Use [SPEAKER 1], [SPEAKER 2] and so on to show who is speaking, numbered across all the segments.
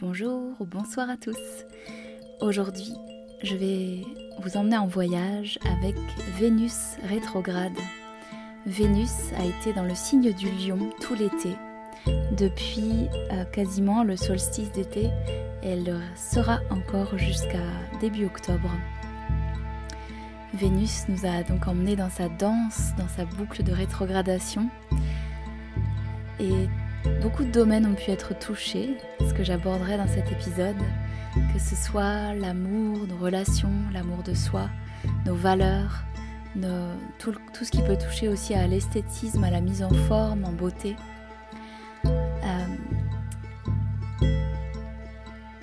[SPEAKER 1] bonjour ou bonsoir à tous. Aujourd'hui, je vais vous emmener en voyage avec Vénus rétrograde. Vénus a été dans le signe du lion tout l'été. Depuis euh, quasiment le solstice d'été, elle sera encore jusqu'à début octobre. Vénus nous a donc emmenés dans sa danse, dans sa boucle de rétrogradation. Et Beaucoup de domaines ont pu être touchés, ce que j'aborderai dans cet épisode, que ce soit l'amour, nos relations, l'amour de soi, nos valeurs, tout, ce qui peut toucher aussi à l'esthétisme, à la mise en forme, en beauté. Euh,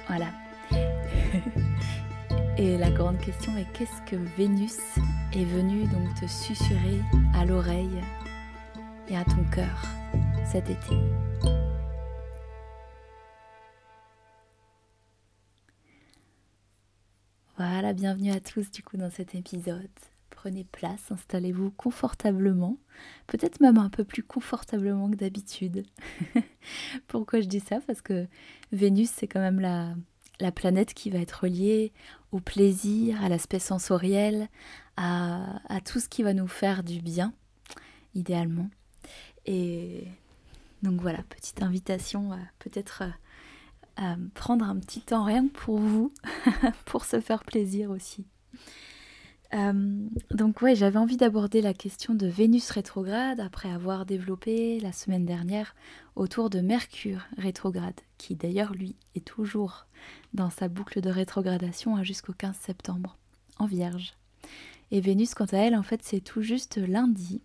[SPEAKER 1] voilà. Et la grande question est qu'est-ce que Vénus est venue donc te susurrer à l'oreille et à ton cœur cet été? Voilà, bienvenue à tous du coup dans cet épisode. Prenez place, installez-vous confortablement, peut-être même un peu plus confortablement que d'habitude. Pourquoi je dis ça? Parce que Vénus, c'est quand même la, la planète qui va être reliée au plaisir, à l'aspect sensoriel, à tout ce qui va nous faire du bien, idéalement. Et donc voilà, petite invitation à peut-être euh, à prendre un petit temps rien pour vous, pour se faire plaisir aussi. Euh, donc ouais, j'avais envie d'aborder la question de Vénus rétrograde après avoir développé la semaine dernière autour de Mercure rétrograde, qui d'ailleurs lui est toujours dans sa boucle de rétrogradation jusqu'au 15 septembre, en Vierge. Et Vénus, quant à elle, en fait, c'est tout juste lundi,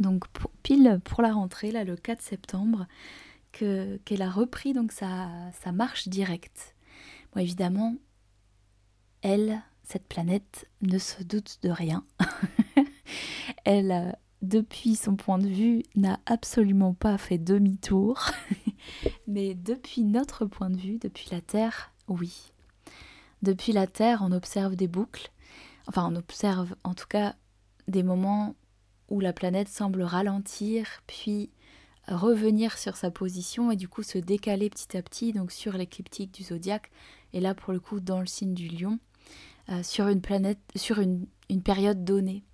[SPEAKER 1] donc pile pour la rentrée, le 4 septembre, qu'elle a repris donc sa, marche directe. Bon, évidemment, elle, cette planète, ne se doute de rien. elle, euh, depuis son point de vue, n'a absolument pas fait demi-tour. Mais depuis notre point de vue, depuis la Terre, oui. Depuis la Terre, on observe des boucles. Enfin, on observe en tout cas des moments où la planète semble ralentir, puis revenir sur sa position et du coup se décaler petit à petit donc sur l'écliptique du zodiaque et là pour le coup dans le signe du lion euh, sur une planète sur une, période donnée.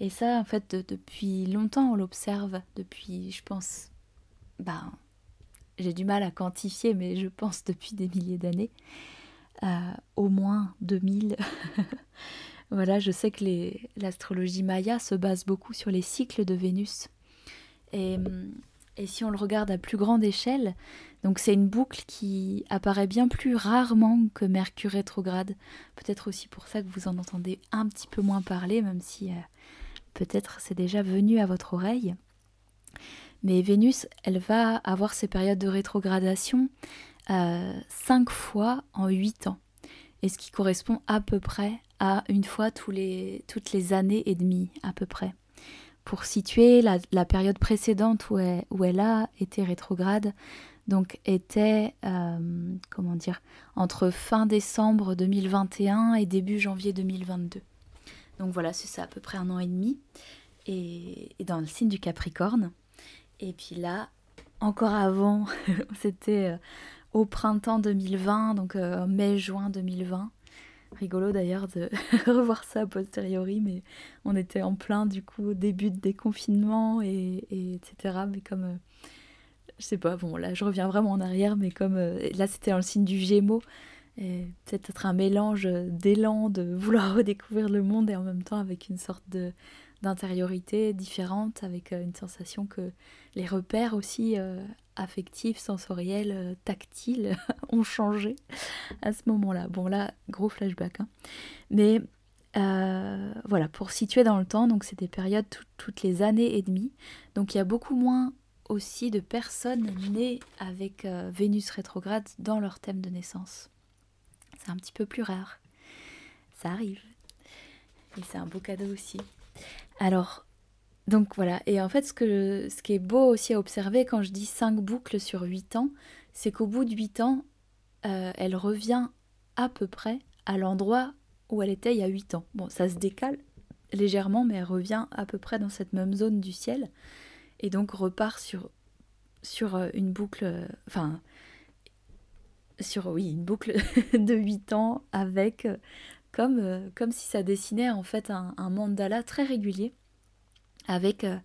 [SPEAKER 1] Et ça en fait depuis longtemps on l'observe depuis je pense ben j'ai du mal à quantifier mais je pense depuis des milliers d'années euh, au moins 2000 voilà je sais que l'astrologie maya se base beaucoup sur les cycles de Vénus et hum, et si on le regarde à plus grande échelle, donc c'est une boucle qui apparaît bien plus rarement que Mercure rétrograde. Peut-être aussi pour ça que vous en entendez un petit peu moins parler, même si euh, peut-être c'est déjà venu à votre oreille. Mais Vénus, elle va avoir ses périodes de rétrogradation euh, cinq fois en huit ans. Et ce qui correspond à peu près à une fois tous les, toutes les années et demie, à peu près pour situer la, période précédente où elle, a été rétrograde, donc était, euh, comment dire, entre fin décembre 2021 et début janvier 2022. Donc voilà, c'est ça, à peu près un an et demi, et, dans le signe du Capricorne. Et puis là, encore avant, c'était euh, au printemps 2020, donc euh, mai-juin 2020, rigolo d'ailleurs de revoir ça a posteriori, mais on était en plein du coup début de déconfinement et, etc. Mais comme euh, je sais pas, bon là je reviens vraiment en arrière, mais comme euh, là c'était dans le signe du Gémeaux, peut-être un mélange d'élan de vouloir redécouvrir le monde et en même temps avec une sorte de d'intériorité différente, avec euh, une sensation que les repères aussi affectifs, sensoriels, euh, tactiles ont changé à ce moment-là. Bon là, gros flashback. Hein. Mais euh, voilà, pour situer dans le temps, donc c'est des périodes toutes les années et demie. Donc il y a beaucoup moins aussi de personnes nées avec euh, Vénus rétrograde dans leur thème de naissance. C'est un petit peu plus rare. Ça arrive. Et c'est un beau cadeau aussi. Alors, donc voilà, et en fait ce, que, ce qui est beau aussi à observer quand je dis 5 boucles sur 8 ans, c'est qu'au bout de 8 ans, euh, elle revient à peu près à l'endroit où elle était il y a 8 ans. Bon, ça se décale légèrement, mais elle revient à peu près dans cette même zone du ciel, et donc repart sur, sur euh, une boucle, euh, enfin, sur oui, une boucle de 8 ans avec comme, comme si ça dessinait en fait un, mandala très régulier avec, euh,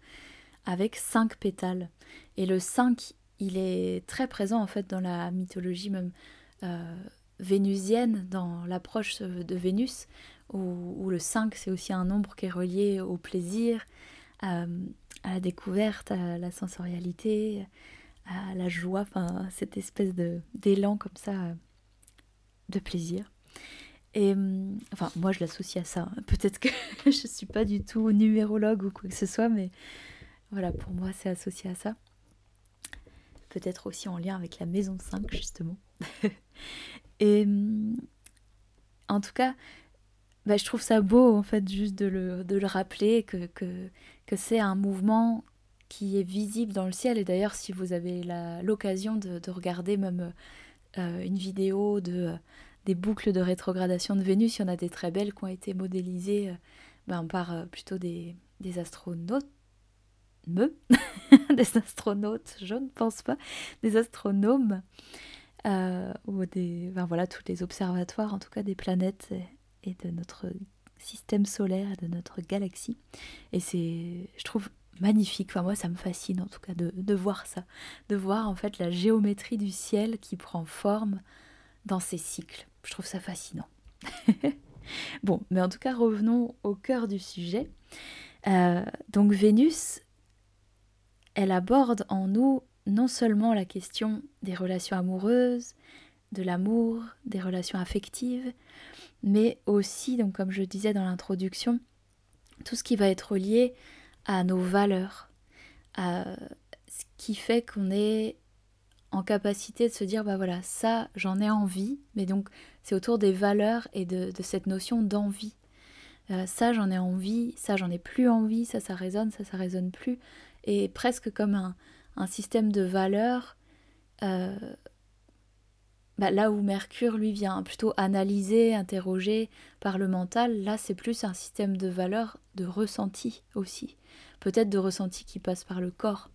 [SPEAKER 1] avec 5 pétales. Et le 5, il est très présent en fait dans la mythologie même euh, vénusienne, dans l'approche de Vénus, où, le 5 c'est aussi un nombre qui est relié au plaisir, à, la découverte, à la sensorialité, à la joie, enfin cette espèce d'élan comme ça de plaisir. Et hum, enfin, moi je l'associe à ça. Peut-être que je ne suis pas du tout numérologue ou quoi que ce soit, mais voilà, pour moi c'est associé à ça. Peut-être aussi en lien avec la maison 5, justement. Et hum, en tout cas, bah, je trouve ça beau, en fait, juste de le, de le rappeler, que, que, que c'est un mouvement qui est visible dans le ciel. Et d'ailleurs, si vous avez l'occasion de, de, regarder même euh, une vidéo de des boucles de rétrogradation de Vénus. Il y en a des très belles qui ont été modélisées euh, ben, par euh, plutôt des, astronautes. Me? Des astronautes, je ne pense pas, des astronomes, euh, ou des, ben voilà, tous les observatoires, en tout cas des planètes et, de notre système solaire, de notre galaxie. Et c'est, je trouve, magnifique. Enfin, moi, ça me fascine en tout cas de, voir ça, de voir en fait la géométrie du ciel qui prend forme dans ces cycles. Je trouve ça fascinant. bon, mais en tout cas, revenons au cœur du sujet. Euh, donc Vénus, elle aborde en nous non seulement la question des relations amoureuses, de l'amour, des relations affectives, mais aussi, donc comme je disais dans l'introduction, tout ce qui va être lié à nos valeurs, à ce qui fait qu'on est en capacité de se dire bah voilà ça j'en ai envie mais donc c'est autour des valeurs et de, cette notion d'envie. Euh, ça j'en ai envie ça j'en ai plus envie ça ça résonne ça ça résonne plus. Et presque comme un, système de valeurs euh, bah, là où Mercure lui vient plutôt analyser interroger par le mental là c'est plus un système de valeurs de ressenti aussi. Peut-être de ressenti qui passe par le corps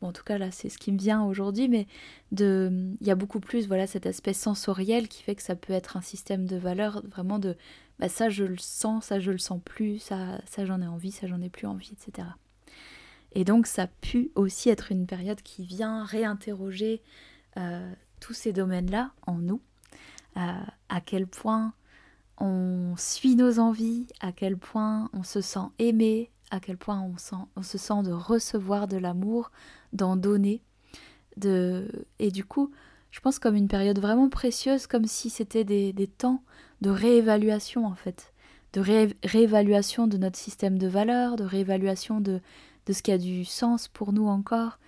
[SPEAKER 1] En tout cas, là, c'est ce qui me vient aujourd'hui, mais de, il y a beaucoup plus, voilà, cet aspect sensoriel qui fait que ça peut être un système de valeurs, vraiment de, bah, ça, je le sens, ça, je le sens plus, ça, ça j'en ai envie, ça, j'en ai plus envie, etc. Et donc, ça pu aussi être une période qui vient réinterroger euh, tous ces domaines-là en nous, euh, à quel point on suit nos envies, à quel point on se sent aimé, à quel point on, se sent de recevoir de l'amour, d'en donner. De... Et du coup, je pense comme une période vraiment précieuse, comme si c'était des, temps de réévaluation en fait, de réévaluation de notre système de valeurs, de réévaluation de, de ce qui a du sens pour nous encore,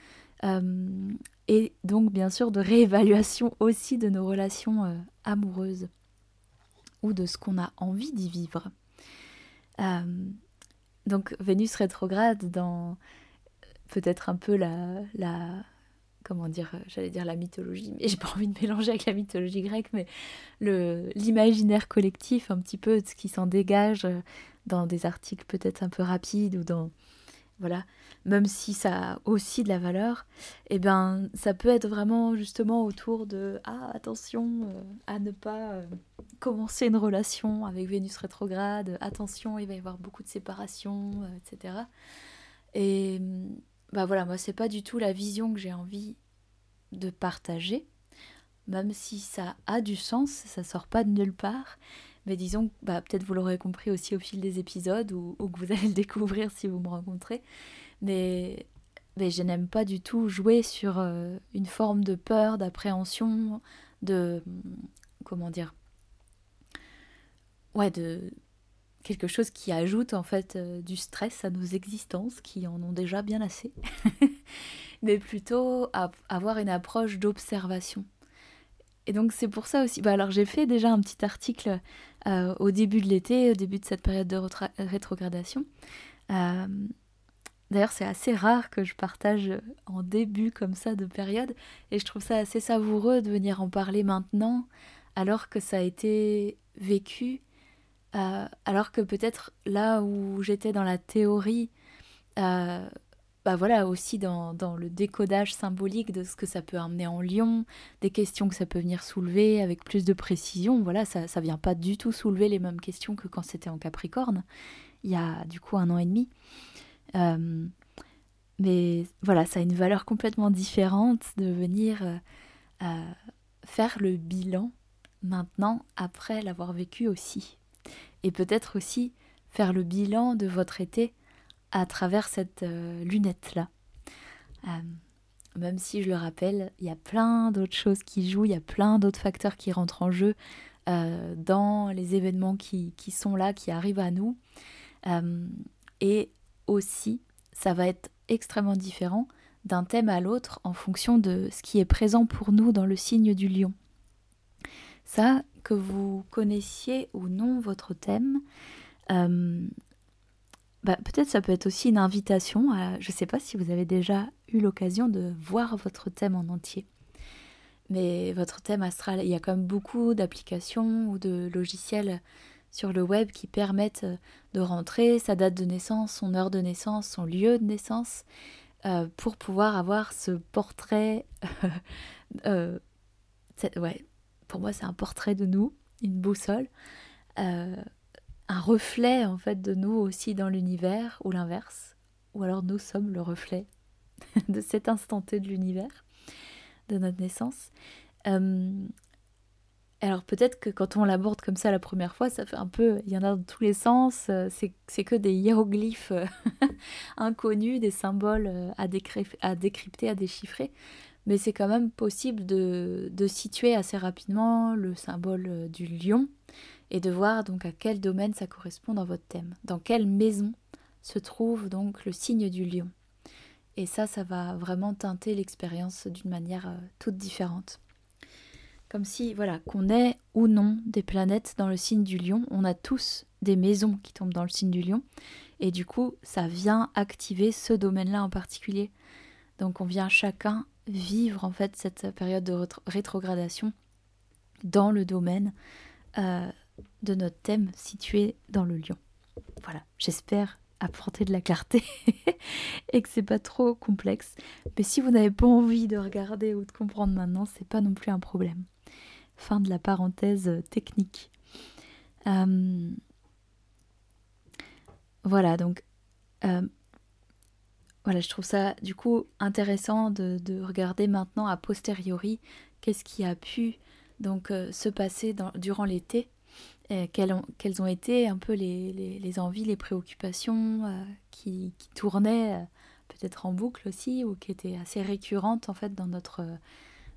[SPEAKER 1] euh, et donc bien sûr de réévaluation aussi de nos relations euh, amoureuses ou de ce qu'on a envie d'y vivre. Euh, donc Vénus rétrograde dans peut-être un peu la, la comment dire, j'allais dire la mythologie, mais j'ai pas envie de mélanger avec la mythologie grecque, mais le l'imaginaire collectif, un petit peu de ce qui s'en dégage dans des articles peut-être un peu rapides ou dans voilà, même si ça a aussi de la valeur, eh ben ça peut être vraiment justement autour de ah attention euh, à ne pas euh, commencer une relation avec Vénus rétrograde, attention il va y avoir beaucoup de séparations, euh, etc. Et bah voilà, moi c'est pas du tout la vision que j'ai envie de partager, même si ça a du sens, ça sort pas de nulle part. Mais disons, bah, peut-être vous l'aurez compris aussi au fil des épisodes ou, que vous allez le découvrir si vous me rencontrez. Mais, mais je n'aime pas du tout jouer sur euh, une forme de peur, d'appréhension, de. Comment dire Ouais, de quelque chose qui ajoute en fait euh, du stress à nos existences qui en ont déjà bien assez. mais plutôt avoir une approche d'observation. Et donc c'est pour ça aussi. Bah alors j'ai fait déjà un petit article euh, au début de l'été, au début de cette période de rétrogradation. Euh, d'ailleurs, c'est assez rare que je partage en début comme ça de période, et je trouve ça assez savoureux de venir en parler maintenant, alors que ça a été vécu, euh, alors que peut-être là où j'étais dans la théorie, bah voilà, aussi dans, le décodage symbolique de ce que ça peut amener en lion, des questions que ça peut venir soulever avec plus de précision. Voilà, ça ne vient pas du tout soulever les mêmes questions que quand c'était en Capricorne, il y a du coup un an et demi. Euh, mais voilà, ça a une valeur complètement différente de venir euh, faire le bilan maintenant après l'avoir vécu aussi. Et peut-être aussi faire le bilan de votre été à travers cette euh, lunette-là. Euh, même si je le rappelle, il y a plein d'autres choses qui jouent, il y a plein d'autres facteurs qui rentrent en jeu euh, dans les événements qui, qui, sont là, qui arrivent à nous. et aussi, ça va être extrêmement différent d'un thème à l'autre en fonction de ce qui est présent pour nous dans le signe du lion. Ça, que vous connaissiez ou non votre thème, bah, peut-être ça peut être aussi une invitation à, je ne sais pas si vous avez déjà eu l'occasion de voir votre thème en entier. Mais votre thème astral, il y a quand même beaucoup d'applications ou de logiciels sur le web qui permettent de rentrer sa date de naissance, son heure de naissance, son lieu de naissance, euh, pour pouvoir avoir ce portrait. euh, ouais, pour moi c'est un portrait de nous, une boussole. Euh, un reflet en fait de nous aussi dans l'univers ou l'inverse, ou alors nous sommes le reflet de cet instant T de l'univers, de notre naissance. Euh, alors peut-être que quand on l'aborde comme ça la première fois, ça fait un peu, il y en a dans tous les sens, euh, c'est que des hiéroglyphes euh, inconnus, des symboles à, à décrypter, à déchiffrer, mais c'est quand même possible de, de, situer assez rapidement le symbole du lion et de voir donc à quel domaine ça correspond dans votre thème, dans quelle maison se trouve donc le signe du lion. Et ça, ça va vraiment teinter l'expérience d'une manière euh, toute différente. Comme si, voilà, qu'on ait ou non des planètes dans le signe du lion, on a tous des maisons qui tombent dans le signe du lion, et du coup, ça vient activer ce domaine-là en particulier. Donc on vient chacun vivre en fait cette période de rétrogradation dans le domaine euh, de notre thème situé dans le lion. Voilà, j'espère apporter de la clarté et que c'est pas trop complexe. Mais si vous n'avez pas envie de regarder ou de comprendre maintenant, c'est pas non plus un problème. Fin de la parenthèse technique. Euh, voilà, donc euh, voilà, je trouve ça du coup intéressant de, regarder maintenant a posteriori qu'est-ce qui a pu donc euh, se passer durant l'été euh, quelles, ont, été un peu les, envies, les préoccupations euh, qui, qui, tournaient euh, peut-être en boucle aussi ou qui étaient assez récurrentes en fait dans notre,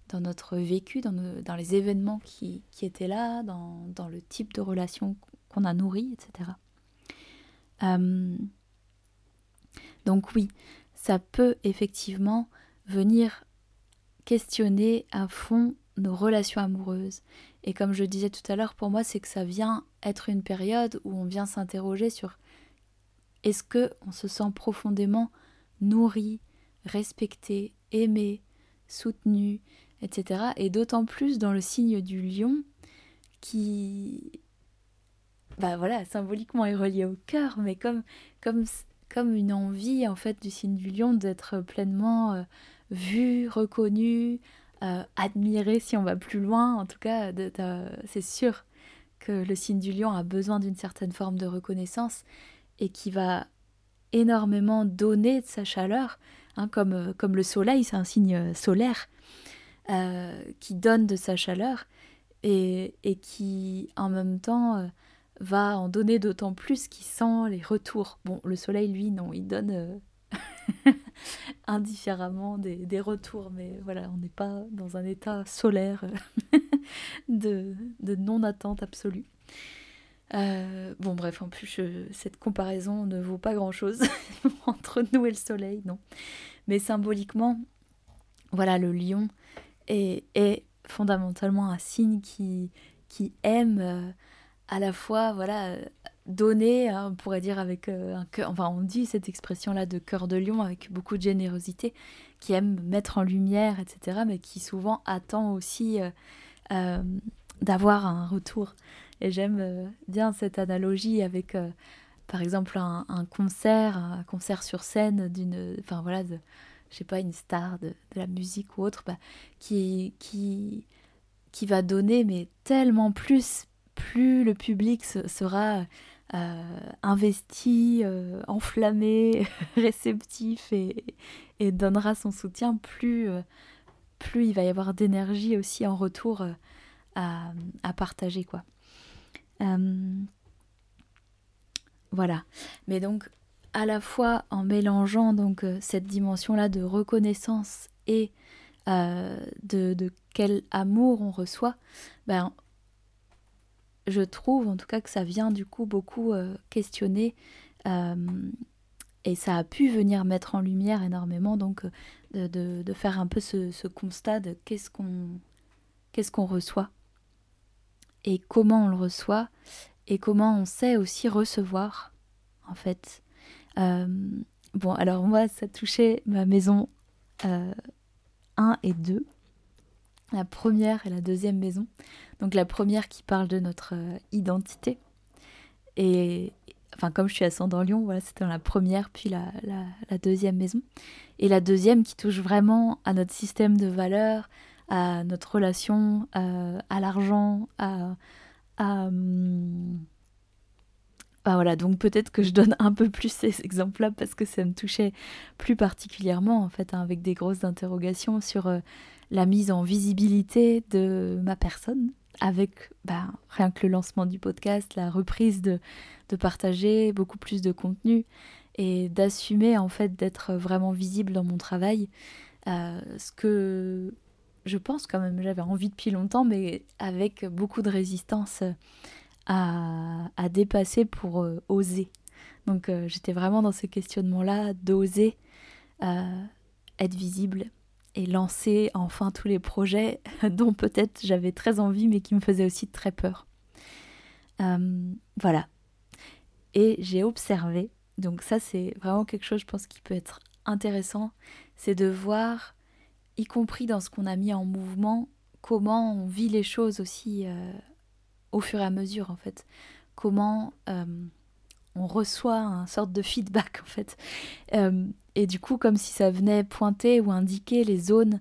[SPEAKER 1] dans notre vécu, dans, dans les événements qui, qui étaient là, dans, dans, le type de relation qu'on a nourri, etc. donc oui, ça peut effectivement venir questionner à fond nos relations amoureuses et comme je disais tout à l'heure, pour moi, c'est que ça vient être une période où on vient s'interroger sur est-ce que on se sent profondément nourri, respecté, aimé, soutenu, etc. Et d'autant plus dans le signe du lion qui, bah voilà, symboliquement est relié au cœur, mais comme, comme, une envie en fait du signe du lion d'être pleinement euh, vu, reconnu, euh, admirer si on va plus loin. En tout cas, c'est sûr que le signe du lion a besoin d'une certaine forme de reconnaissance et qui va énormément donner de sa chaleur, hein, comme, euh, comme le soleil, c'est un signe solaire euh, qui donne de sa chaleur et, et qui en même temps va en donner d'autant plus qu'il sent les retours. Bon, le soleil, lui, non, il donne indifféremment des, retours, mais voilà, on n'est pas dans un état solaire de, non-attente absolue. Euh, bon, bref, en plus, cette comparaison ne vaut pas grand-chose entre nous et le soleil, non. Mais symboliquement, voilà, le lion est, est fondamentalement un signe qui, qui aime euh, à la fois, voilà, donner, hein, on pourrait dire avec euh, un cœur, enfin on dit cette expression-là de cœur de lion avec beaucoup de générosité, qui aime mettre en lumière, etc., mais qui souvent attend aussi euh, euh, d'avoir un retour. Et j'aime bien cette analogie avec, par exemple un, concert, un concert sur scène d'une, enfin voilà, je sais pas, une star de, la musique ou autre, bah, qui, qui, qui va donner mais tellement plus, plus le public sera investi, euh, enflammé, réceptif et, et, donnera son soutien, plus, euh, plus il va y avoir d'énergie aussi en retour à, à, partager quoi. voilà. Mais donc à la fois en mélangeant donc cette dimension là de reconnaissance et de, de, quel amour on reçoit, ben, je trouve en tout cas que ça vient du coup beaucoup euh, questionner euh, et ça a pu venir mettre en lumière énormément donc euh, de, faire un peu ce, constat de qu'est-ce qu'on qu'est-ce qu'on reçoit et comment on le reçoit et comment on sait aussi recevoir en fait. bon alors moi ça touchait ma maison 1 et 2 la première et la deuxième maison. Donc la première qui parle de notre euh, identité. Et enfin comme je suis ascendant Lyon, voilà, c'était la première puis la, la, deuxième maison. Et la deuxième qui touche vraiment à notre système de valeurs, à notre relation, euh, à l'argent, à... à hum, bah voilà, donc peut-être que je donne un peu plus ces exemples-là parce que ça me touchait plus particulièrement en fait, hein, avec des grosses interrogations sur euh, la mise en visibilité de ma personne, avec bah, rien que le lancement du podcast, la reprise de, de partager beaucoup plus de contenu et d'assumer en fait d'être vraiment visible dans mon travail, euh, ce que je pense quand même j'avais envie depuis longtemps, mais avec beaucoup de résistance à, à dépasser pour euh, oser. Donc euh, j'étais vraiment dans ce questionnement-là d'oser être visible et lancer enfin tous les projets dont peut-être j'avais très envie mais qui me faisaient aussi très peur. Euh, voilà. Et j'ai observé, donc ça c'est vraiment quelque chose je pense qui peut être intéressant, c'est de voir, y compris dans ce qu'on a mis en mouvement, comment on vit les choses aussi euh, au fur et à mesure en fait. Comment euh, on reçoit un sorte de feedback en fait. Et du coup, comme si ça venait pointer ou indiquer les zones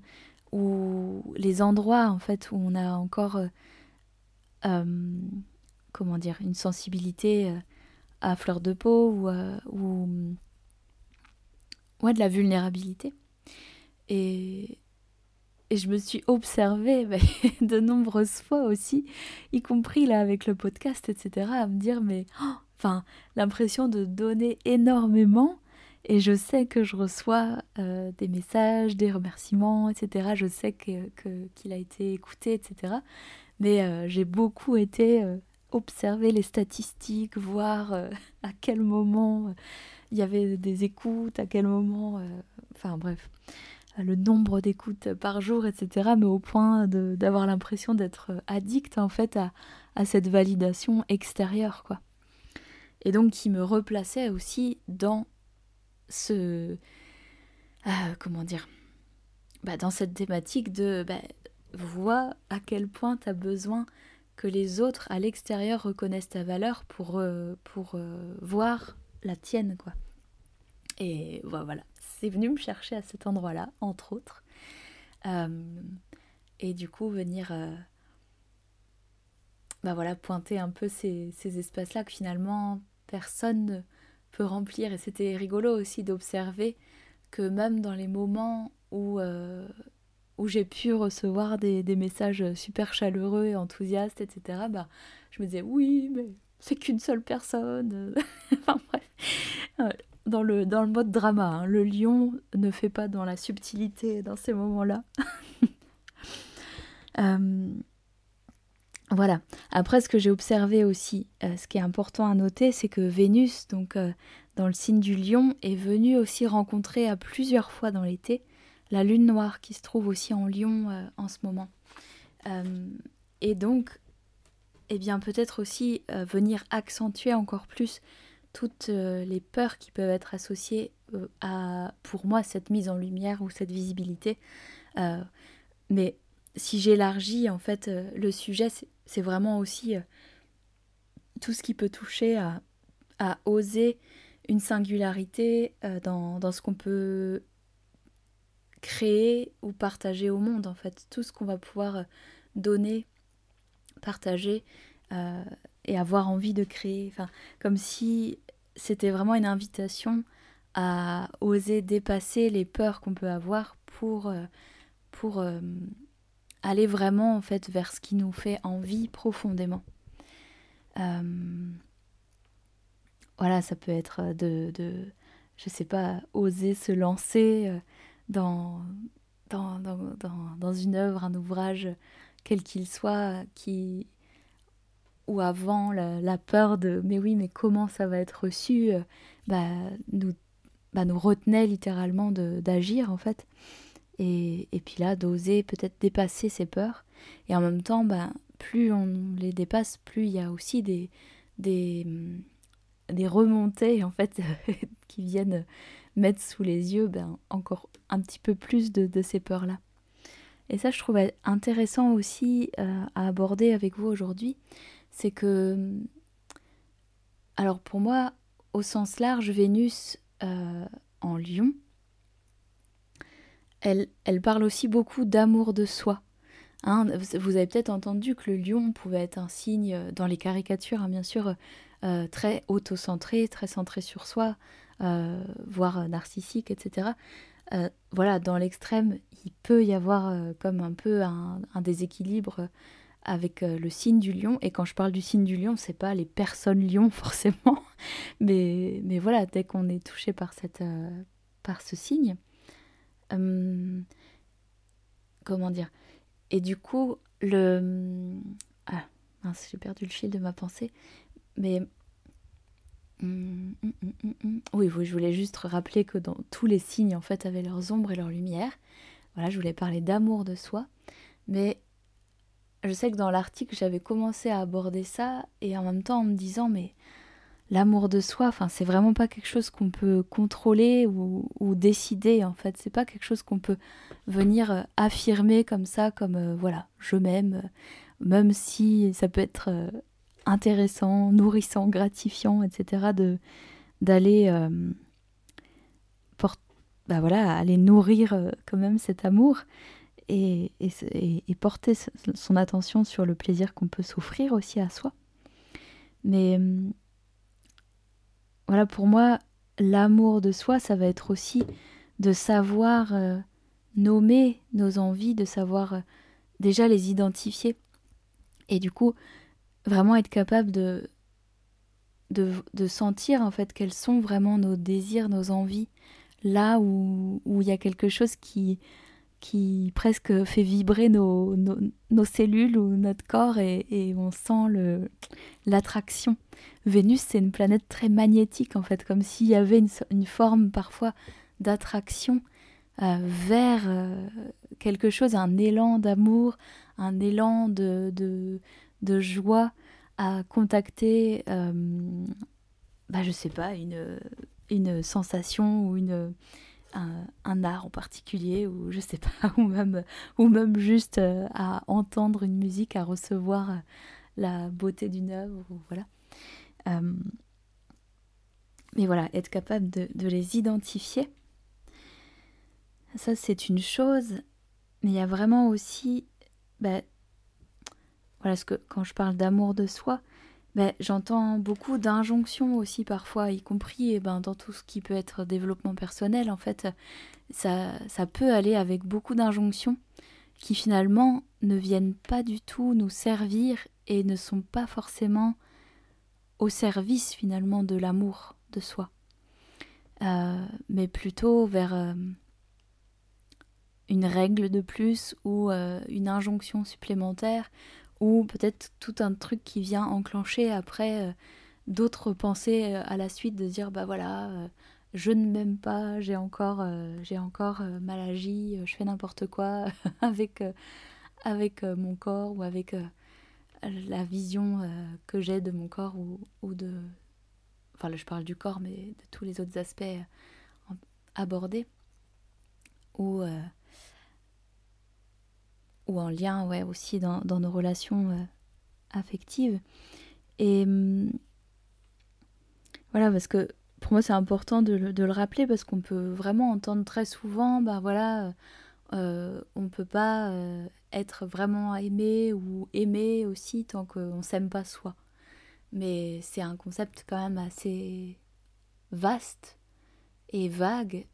[SPEAKER 1] ou les endroits en fait où on a encore, euh, euh, comment dire, une sensibilité à fleur de peau ou, ou ouais, de la vulnérabilité. Et, et je me suis observée de nombreuses fois aussi, y compris là avec le podcast, etc., à me dire mais oh, enfin l'impression de donner énormément et je sais que je reçois euh, des messages, des remerciements, etc. Je sais que, qu'il a été écouté, etc. Mais euh, j'ai beaucoup été euh, observer les statistiques, voir à quel moment il y avait des écoutes, à quel moment, enfin bref, le nombre d'écoutes par jour, etc. Mais au point d'avoir l'impression d'être addict en fait à, à cette validation extérieure, quoi et donc qui me replaçait aussi dans ce euh, comment dire bah, dans cette thématique de bah, vois à quel point tu as besoin que les autres à l'extérieur reconnaissent ta valeur pour, euh, euh, voir la tienne quoi. Et voilà. C'est venu me chercher à cet endroit là entre autres. Et du coup venir bah voilà pointer un peu ces, ces espaces là que finalement personne ne peut remplir. Et c'était rigolo aussi d'observer que même dans les moments où, euh, où j'ai pu recevoir des, messages super chaleureux et enthousiastes, etc., bah, je me disais oui, mais c'est qu'une seule personne. enfin bref. Dans le, dans le mode drama, hein. le lion ne fait pas dans la subtilité dans ces moments-là. euh, voilà. Après, ce que j'ai observé aussi, euh, ce qui est important à noter, c'est que Vénus, donc euh, dans le signe du lion, est venue aussi rencontrer à plusieurs fois dans l'été la lune noire qui se trouve aussi en lion euh, en ce moment. et donc, eh bien, peut-être aussi venir accentuer encore plus toutes les peurs qui peuvent être associées à, pour moi, cette mise en lumière ou cette visibilité. mais si j'élargis en fait le sujet, c'est vraiment aussi euh, tout ce qui peut toucher à, oser une singularité dans, dans, ce qu'on peut créer ou partager au monde, en fait. Tout ce qu'on va pouvoir donner, partager et avoir envie de créer. Comme si c'était vraiment une invitation à oser dépasser les peurs qu'on peut avoir pour, euh, euh, aller vraiment en fait vers ce qui nous fait envie profondément. Euh, voilà, ça peut être de, de, je sais pas, oser se lancer dans, dans, dans, dans, dans une œuvre, un ouvrage, quel qu'il soit, qui, ou avant la, peur de mais oui mais comment ça va être reçu bah, nous bah, nous retenait littéralement d'agir en fait. Et, puis là, d'oser peut-être dépasser ces peurs. Et en même temps, bah, plus on les dépasse, plus il y a aussi des, des, des remontées en fait qui viennent mettre sous les yeux ben, encore un petit peu plus de, de ces peurs-là. Et ça, je trouvais intéressant aussi euh, à aborder avec vous aujourd'hui, c'est que, alors pour moi, au sens large, Vénus euh, en lion, elle, parle aussi beaucoup d'amour de soi. Hein, vous avez peut-être entendu que le lion pouvait être un signe, euh, dans les caricatures hein, bien sûr, euh, très autocentré, très centré sur soi, voire narcissique, etc. voilà, dans l'extrême, il peut y avoir comme un peu un, déséquilibre avec euh, le signe du lion. Et quand je parle du signe du lion, c'est pas les personnes lions forcément, mais, mais voilà, dès qu'on est touché par, cette, euh, par ce signe, hum, comment dire? Et du coup, le. Ah, mince, j'ai perdu le fil de ma pensée, mais. Hum, hum, oui, oui, je voulais juste rappeler que dans tous les signes, en fait, avaient leurs ombres et leurs lumières. Voilà, je voulais parler d'amour de soi, mais je sais que dans l'article, j'avais commencé à aborder ça et en même temps en me disant, mais l'amour de soi, enfin, c'est vraiment pas quelque chose qu'on peut contrôler ou, décider en fait. C'est pas quelque chose qu'on peut venir euh, affirmer comme ça, comme euh, voilà, je m'aime, même si ça peut être euh, intéressant, nourrissant, gratifiant, etc. de d'aller bah voilà, aller nourrir quand même cet amour et, porter son attention sur le plaisir qu'on peut s'offrir aussi à soi. Mais hum, voilà, pour moi, l'amour de soi, ça va être aussi de savoir euh, nommer nos envies, de savoir euh, déjà les identifier. Et du coup, vraiment être capable de, de, sentir en fait quels sont vraiment nos désirs, nos envies, là où il y a quelque chose qui, qui presque fait vibrer nos, nos, cellules ou notre corps et, on sent l'attraction. Vénus, c'est une planète très magnétique en fait, comme s'il y avait une, forme parfois d'attraction euh, vers euh, quelque chose, un élan d'amour, un élan de, de, joie à contacter, euh, bah, je sais pas, une, une sensation ou une un, art en particulier ou je sais pas ou même ou même juste euh, à entendre une musique à recevoir euh, la beauté d'une œuvre voilà. Euh, mais voilà être capable de, les identifier ça c'est une chose mais il y a vraiment aussi bah, voilà ce que quand je parle d'amour de soi ben, j'entends beaucoup d'injonctions aussi parfois, y compris eh ben, dans tout ce qui peut être développement personnel. En fait, ça, peut aller avec beaucoup d'injonctions qui finalement ne viennent pas du tout nous servir et ne sont pas forcément au service finalement de l'amour de soi, euh, mais plutôt vers euh, une règle de plus ou euh, une injonction supplémentaire ou peut-être tout un truc qui vient enclencher après euh, d'autres pensées euh, à la suite de dire bah voilà euh, je ne m'aime pas j'ai encore j'ai encore mal agi je fais n'importe quoi avec avec mon corps ou avec la vision que j'ai de mon corps ou, ou, de enfin là je parle du corps mais de tous les autres aspects abordés. Ou ou en lien ouais, aussi dans, nos relations euh, affectives. Et hum, voilà, parce que pour moi c'est important de, le rappeler parce qu'on peut vraiment entendre très souvent, bah voilà, euh, on ne peut pas euh, être vraiment aimé ou aimé aussi tant qu'on s'aime pas soi. Mais c'est un concept quand même assez vaste et vague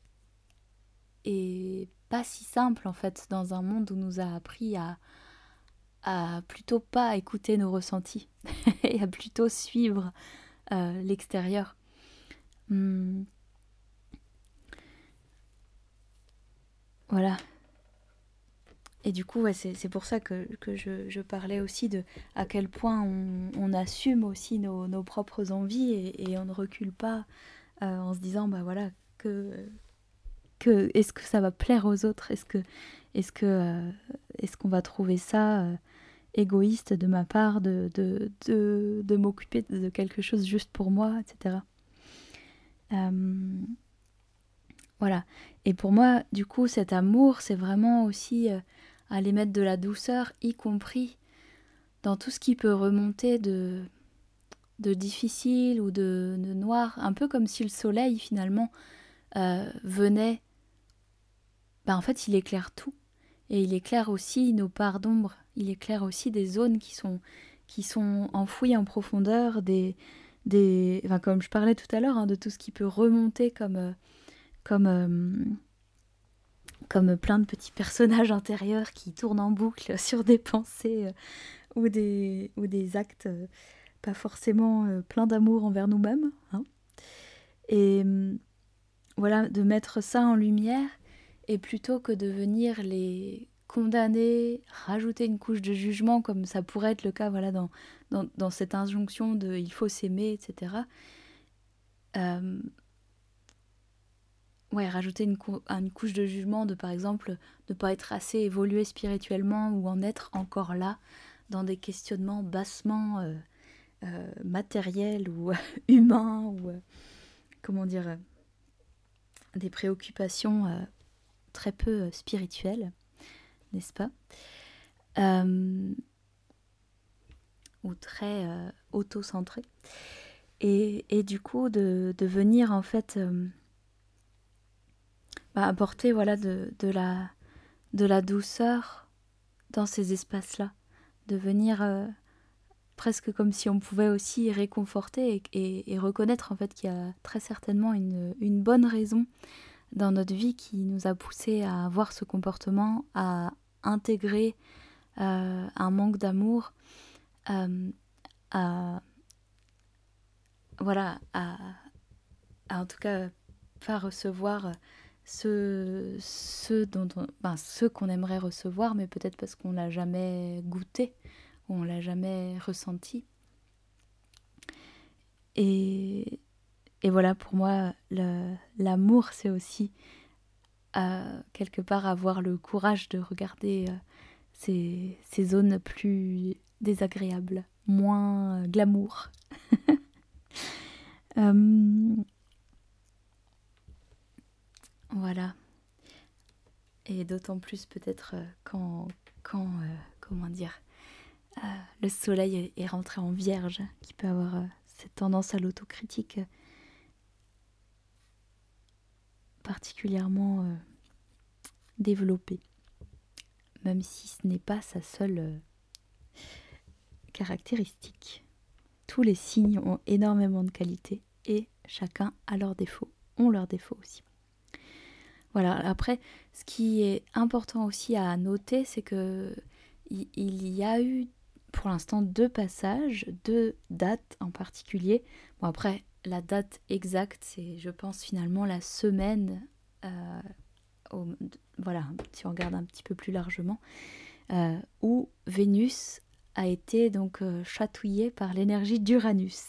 [SPEAKER 1] et pas si simple en fait dans un monde où nous a appris à, plutôt pas écouter nos ressentis et à plutôt suivre euh, l'extérieur. Hmm. Voilà. Et du coup, c'est pour ça que, je, parlais aussi de à quel point on, assume aussi nos, propres envies et, on ne recule pas euh, en se disant, bah voilà, que, est-ce que ça va plaire aux autres? Est-ce que est-ce euh, qu'on va trouver ça euh, égoïste de ma part de, m'occuper de quelque chose juste pour moi, etc. voilà. Et pour moi, du coup, cet amour, c'est vraiment aussi aller mettre de la douceur, y compris dans tout ce qui peut remonter de, difficile ou de, noir, un peu comme si le soleil finalement euh, venait. Ben, en fait, il éclaire tout. Et il éclaire aussi nos parts d'ombre. Il éclaire aussi des zones qui sont, qui sont enfouies en profondeur, des, comme je parlais tout à l'heure, hein, de tout ce qui peut remonter comme, euh, comme, euh, comme plein de petits personnages intérieurs qui tournent en boucle sur des pensées euh, ou, des, ou des actes pas forcément pleins d'amour envers nous-mêmes. Hein. Et voilà, de mettre ça en lumière et plutôt que de venir les condamner, rajouter une couche de jugement comme ça pourrait être le cas voilà, dans, dans, cette injonction de il faut s'aimer, etc ouais, rajouter une, une, couche de jugement de par exemple ne pas être assez évolué spirituellement ou en être encore là dans des questionnements bassement euh, euh, matériels ou humains ou euh, comment dire des préoccupations très peu spirituelles, n'est-ce pas? Ou très auto-centrées. Et, et, du coup, de, de venir en fait apporter voilà de, la, de la douceur dans ces espaces-là, de venir euh, presque comme si on pouvait aussi réconforter et, reconnaître en fait qu'il y a très certainement une, une, bonne raison dans notre vie qui nous a poussé à avoir ce comportement, à intégrer euh, un manque d'amour, euh, à voilà, à, en tout cas pas recevoir ce, dont ce qu'on aimerait recevoir, mais peut-être parce qu'on l'a jamais goûté, ou on l'a jamais ressenti. Et, et voilà, pour moi, l'amour, c'est aussi euh, quelque part avoir le courage de regarder euh, ces, zones plus désagréables, moins glamour. euh, voilà. Et d'autant plus peut-être quand, quand comment dire, le soleil est rentré en vierge, qui peut avoir cette tendance à l'autocritique particulièrement développée, même si ce n'est pas sa seule caractéristique. Tous les signes ont énormément de qualités et chacun a leurs défauts, ont leurs défauts aussi. Voilà, après, ce qui est important aussi à noter, c'est que il y a eu pour l'instant deux passages, deux dates en particulier. Bon, après, la date exacte, c'est, je pense, finalement la semaine, euh, voilà, si on regarde un petit peu plus largement, euh, où Vénus a été donc euh, chatouillée par l'énergie d'Uranus,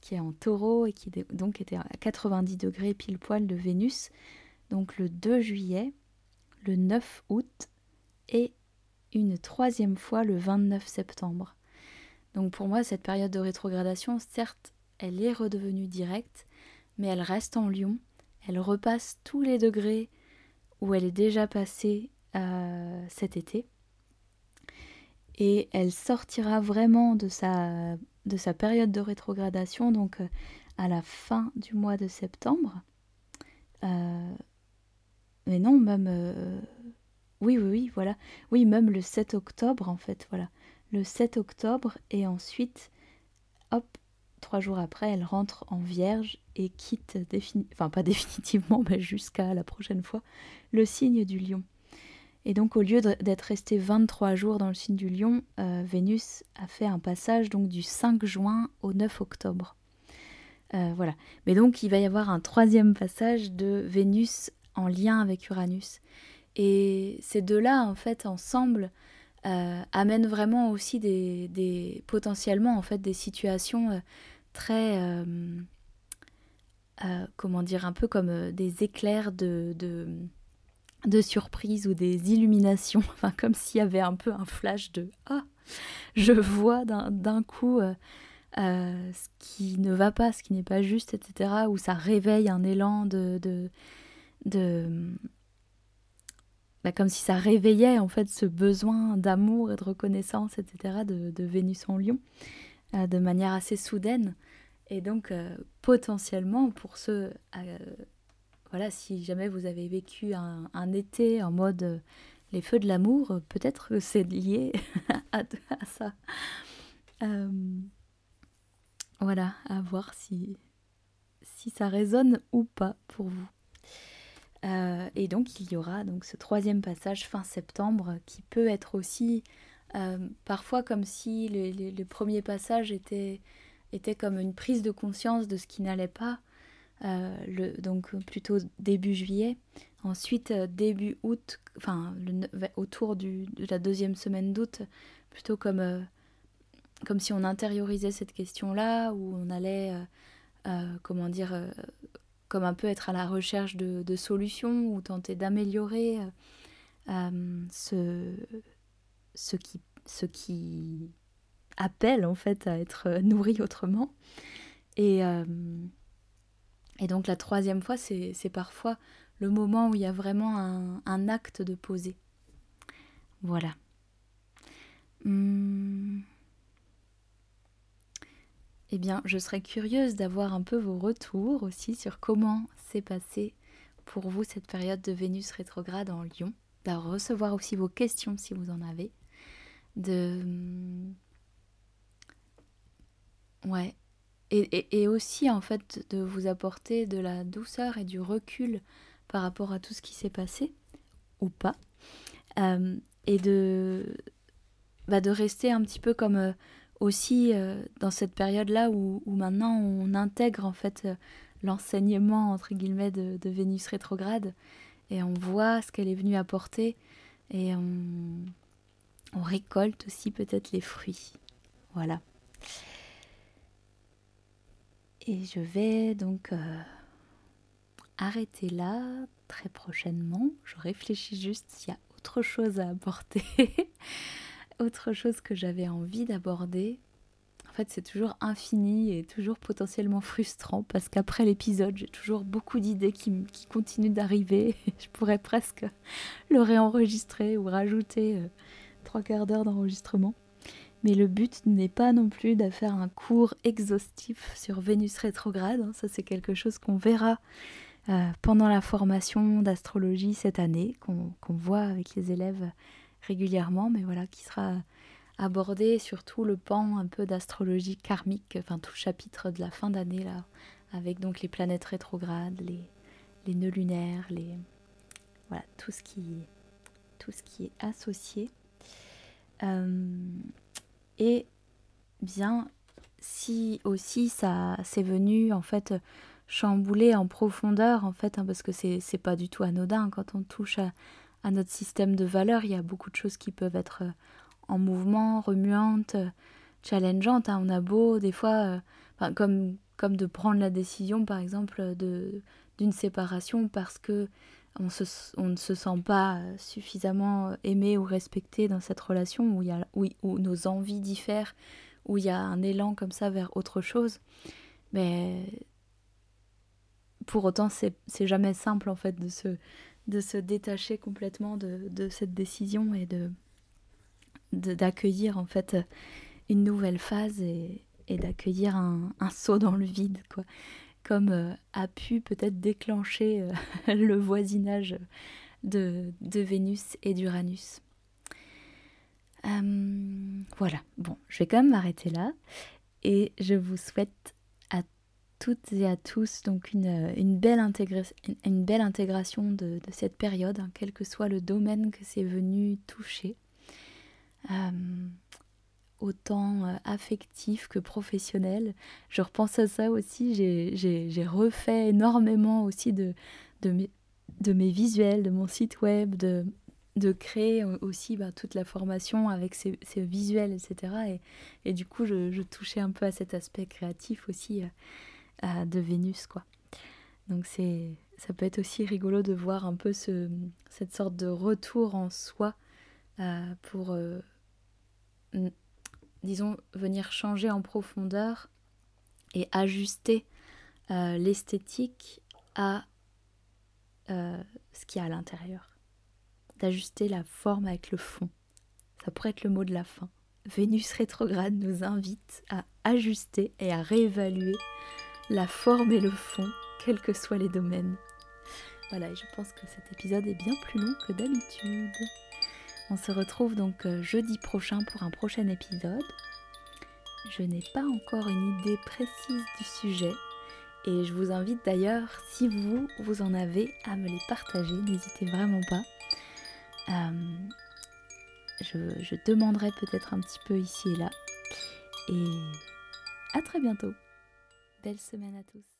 [SPEAKER 1] qui est en taureau et qui donc était à 90 degrés pile poil de Vénus donc le 2 juillet, le 9 août et une troisième fois le 29 septembre. Donc pour moi, cette période de rétrogradation, certes, elle est redevenue directe, mais elle reste en Lion, elle repasse tous les degrés où elle est déjà passée euh, cet été. Et elle sortira vraiment de sa, de sa période de rétrogradation, donc euh, à la fin du mois de septembre. mais non, même... oui, oui, oui, voilà. Oui, même le 7 octobre, en fait, voilà. Le 7 octobre, et ensuite, hop, trois jours après, elle rentre en vierge et quitte définitivement, enfin pas définitivement, mais jusqu'à la prochaine fois, le signe du lion. Et donc au lieu d'être resté 23 jours dans le signe du lion, euh, Vénus a fait un passage donc du 5 juin au 9 octobre. Euh, voilà. Mais donc il va y avoir un troisième passage de Vénus en lien avec Uranus. Et ces deux-là, en fait, ensemble, euh, amènent vraiment aussi des, potentiellement en fait des situations très, euh, euh, comment dire, un peu comme euh, des éclairs de, de, surprise ou des illuminations, enfin comme s'il y avait un peu un flash de ah, je vois d'un coup ce qui ne va pas, ce qui n'est pas juste, etc. Où ça réveille un élan de, de, bah, comme si ça réveillait en fait ce besoin d'amour et de reconnaissance, etc. de, de Vénus en Lion. Euh, de manière assez soudaine. Et donc, euh, potentiellement, pour ceux, euh, voilà, si jamais vous avez vécu un, été en mode les feux de l'amour, peut-être que c'est lié à, ça. voilà, à voir si, ça résonne ou pas pour vous. et donc il y aura donc ce troisième passage fin septembre qui peut être aussi parfois comme si le, premier passage était, était comme une prise de conscience de ce qui n'allait pas, euh, le, donc plutôt début juillet. Ensuite, euh, début août, enfin autour du, de la deuxième semaine d'août, plutôt comme, comme si on intériorisait cette question-là, où on allait, comment dire, comme un peu être à la recherche de solutions ou tenter d'améliorer ce ce qui, ce qui appelle en fait à être nourri autrement. Et, euh, et donc la troisième fois, c'est parfois le moment où il y a vraiment un, acte de poser. Voilà. Hum. Eh bien, je serais curieuse d'avoir un peu vos retours aussi sur comment s'est passé pour vous cette période de Vénus rétrograde en Lyon, de recevoir aussi vos questions si vous en avez de ouais. Et, et, aussi en fait de vous apporter de la douceur et du recul par rapport à tout ce qui s'est passé ou pas. Euh, et de bah, de rester un petit peu comme euh, aussi euh, dans cette période là où, où, maintenant on intègre en fait l'enseignement entre guillemets de, de Vénus rétrograde et on voit ce qu'elle est venue apporter et on on récolte aussi peut-être les fruits. Voilà. Et je vais donc euh, arrêter là très prochainement. Je réfléchis juste s'il y a autre chose à apporter, autre chose que j'avais envie d'aborder. En fait, c'est toujours infini et toujours potentiellement frustrant parce qu'après l'épisode, j'ai toujours beaucoup d'idées qui, continuent d'arriver. Je pourrais presque le réenregistrer ou rajouter euh, trois quarts d'heure d'enregistrement. Mais le but n'est pas non plus de faire un cours exhaustif sur Vénus rétrograde. Hein. Ça, c'est quelque chose qu'on verra euh, pendant la formation d'astrologie cette année, qu'on voit avec les élèves régulièrement, mais voilà, qui sera abordé sur tout le pan un peu d'astrologie karmique, enfin tout chapitre de la fin d'année là, avec donc les planètes rétrogrades, les, les nœuds lunaires, les voilà tout ce qui tout ce qui est associé. Euh, et bien, si aussi ça s'est venu en fait chambouler en profondeur en fait hein, parce que c'est c'est pas du tout anodin quand on touche à, notre système de valeurs il y a beaucoup de choses qui peuvent être euh, en mouvement remuantes challengeantes hein. on a beau des fois euh, comme comme de prendre la décision par exemple de d'une séparation parce que on, ne se sent pas suffisamment aimé ou respecté dans cette relation où, y a, où, nos envies diffèrent, où il y a un élan comme ça vers autre chose. Mais pour autant, c'est jamais simple en fait de se, de se détacher complètement de, de cette décision et de d'accueillir en fait une nouvelle phase et, et d'accueillir un, saut dans le vide, quoi. Comme euh, a pu peut-être déclencher euh, le voisinage de, Vénus et d'Uranus. voilà, bon, je vais quand même m'arrêter là et je vous souhaite à toutes et à tous donc une, belle, intégration de, cette période, hein, quel que soit le domaine que c'est venu toucher. Euh, autant euh, affectif que professionnel. Je repense à ça aussi, j'ai refait énormément aussi de, mes, visuels, de mon site web, de, créer aussi bah, toute la formation avec ces, visuels, etc. Et, du coup, je, touchais un peu à cet aspect créatif aussi euh, de Vénus, quoi. Donc c'est, ça peut être aussi rigolo de voir un peu ce, cette sorte de retour en soi euh, pour, euh, disons, venir changer en profondeur et ajuster l'esthétique à ce qu'il y a à l'intérieur d'ajuster la forme avec le fond. Ça pourrait être le mot de la fin. Vénus rétrograde nous invite à ajuster et à réévaluer la forme et le fond, quels que soient les domaines. Voilà, et je pense que cet épisode est bien plus long que d'habitude. On se retrouve donc euh, jeudi prochain pour un prochain épisode. Je n'ai pas encore une idée précise du sujet et je vous invite d'ailleurs, si vous, vous en avez, à me les partager. N'hésitez vraiment pas. Euh, je, demanderai peut-être un petit peu ici et là. Et à très bientôt. Belle semaine à tous.